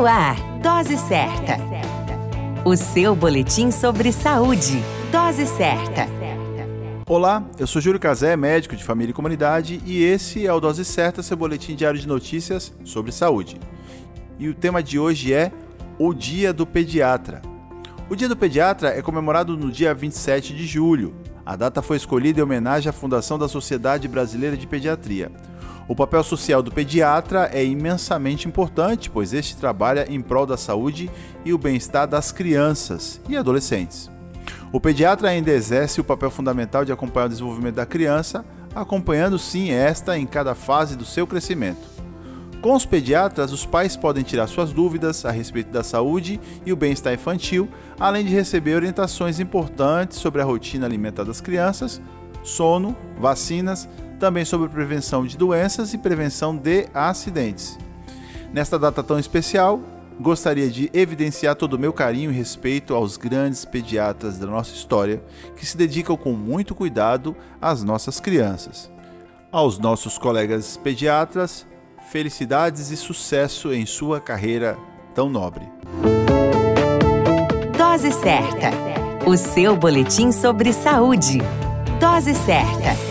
No ar, Dose Certa. O seu boletim sobre saúde. Dose Certa. Olá, eu sou Júlio Cazé, médico de família e comunidade, e esse é o Dose Certa, seu boletim diário de notícias sobre saúde. E o tema de hoje é o Dia do Pediatra. O Dia do Pediatra é comemorado no dia 27 de julho. A data foi escolhida em homenagem à fundação da Sociedade Brasileira de Pediatria. O papel social do pediatra é imensamente importante, pois este trabalha em prol da saúde e o bem-estar das crianças e adolescentes. O pediatra ainda exerce o papel fundamental de acompanhar o desenvolvimento da criança, acompanhando sim esta em cada fase do seu crescimento. Com os pediatras, os pais podem tirar suas dúvidas a respeito da saúde e o bem-estar infantil, além de receber orientações importantes sobre a rotina alimentar das crianças, sono, vacinas, também sobre prevenção de doenças e prevenção de acidentes. Nesta data tão especial, gostaria de evidenciar todo o meu carinho e respeito aos grandes pediatras da nossa história que se dedicam com muito cuidado às nossas crianças. Aos nossos colegas pediatras, felicidades e sucesso em sua carreira tão nobre. Dose certa. O seu boletim sobre saúde. Dose certa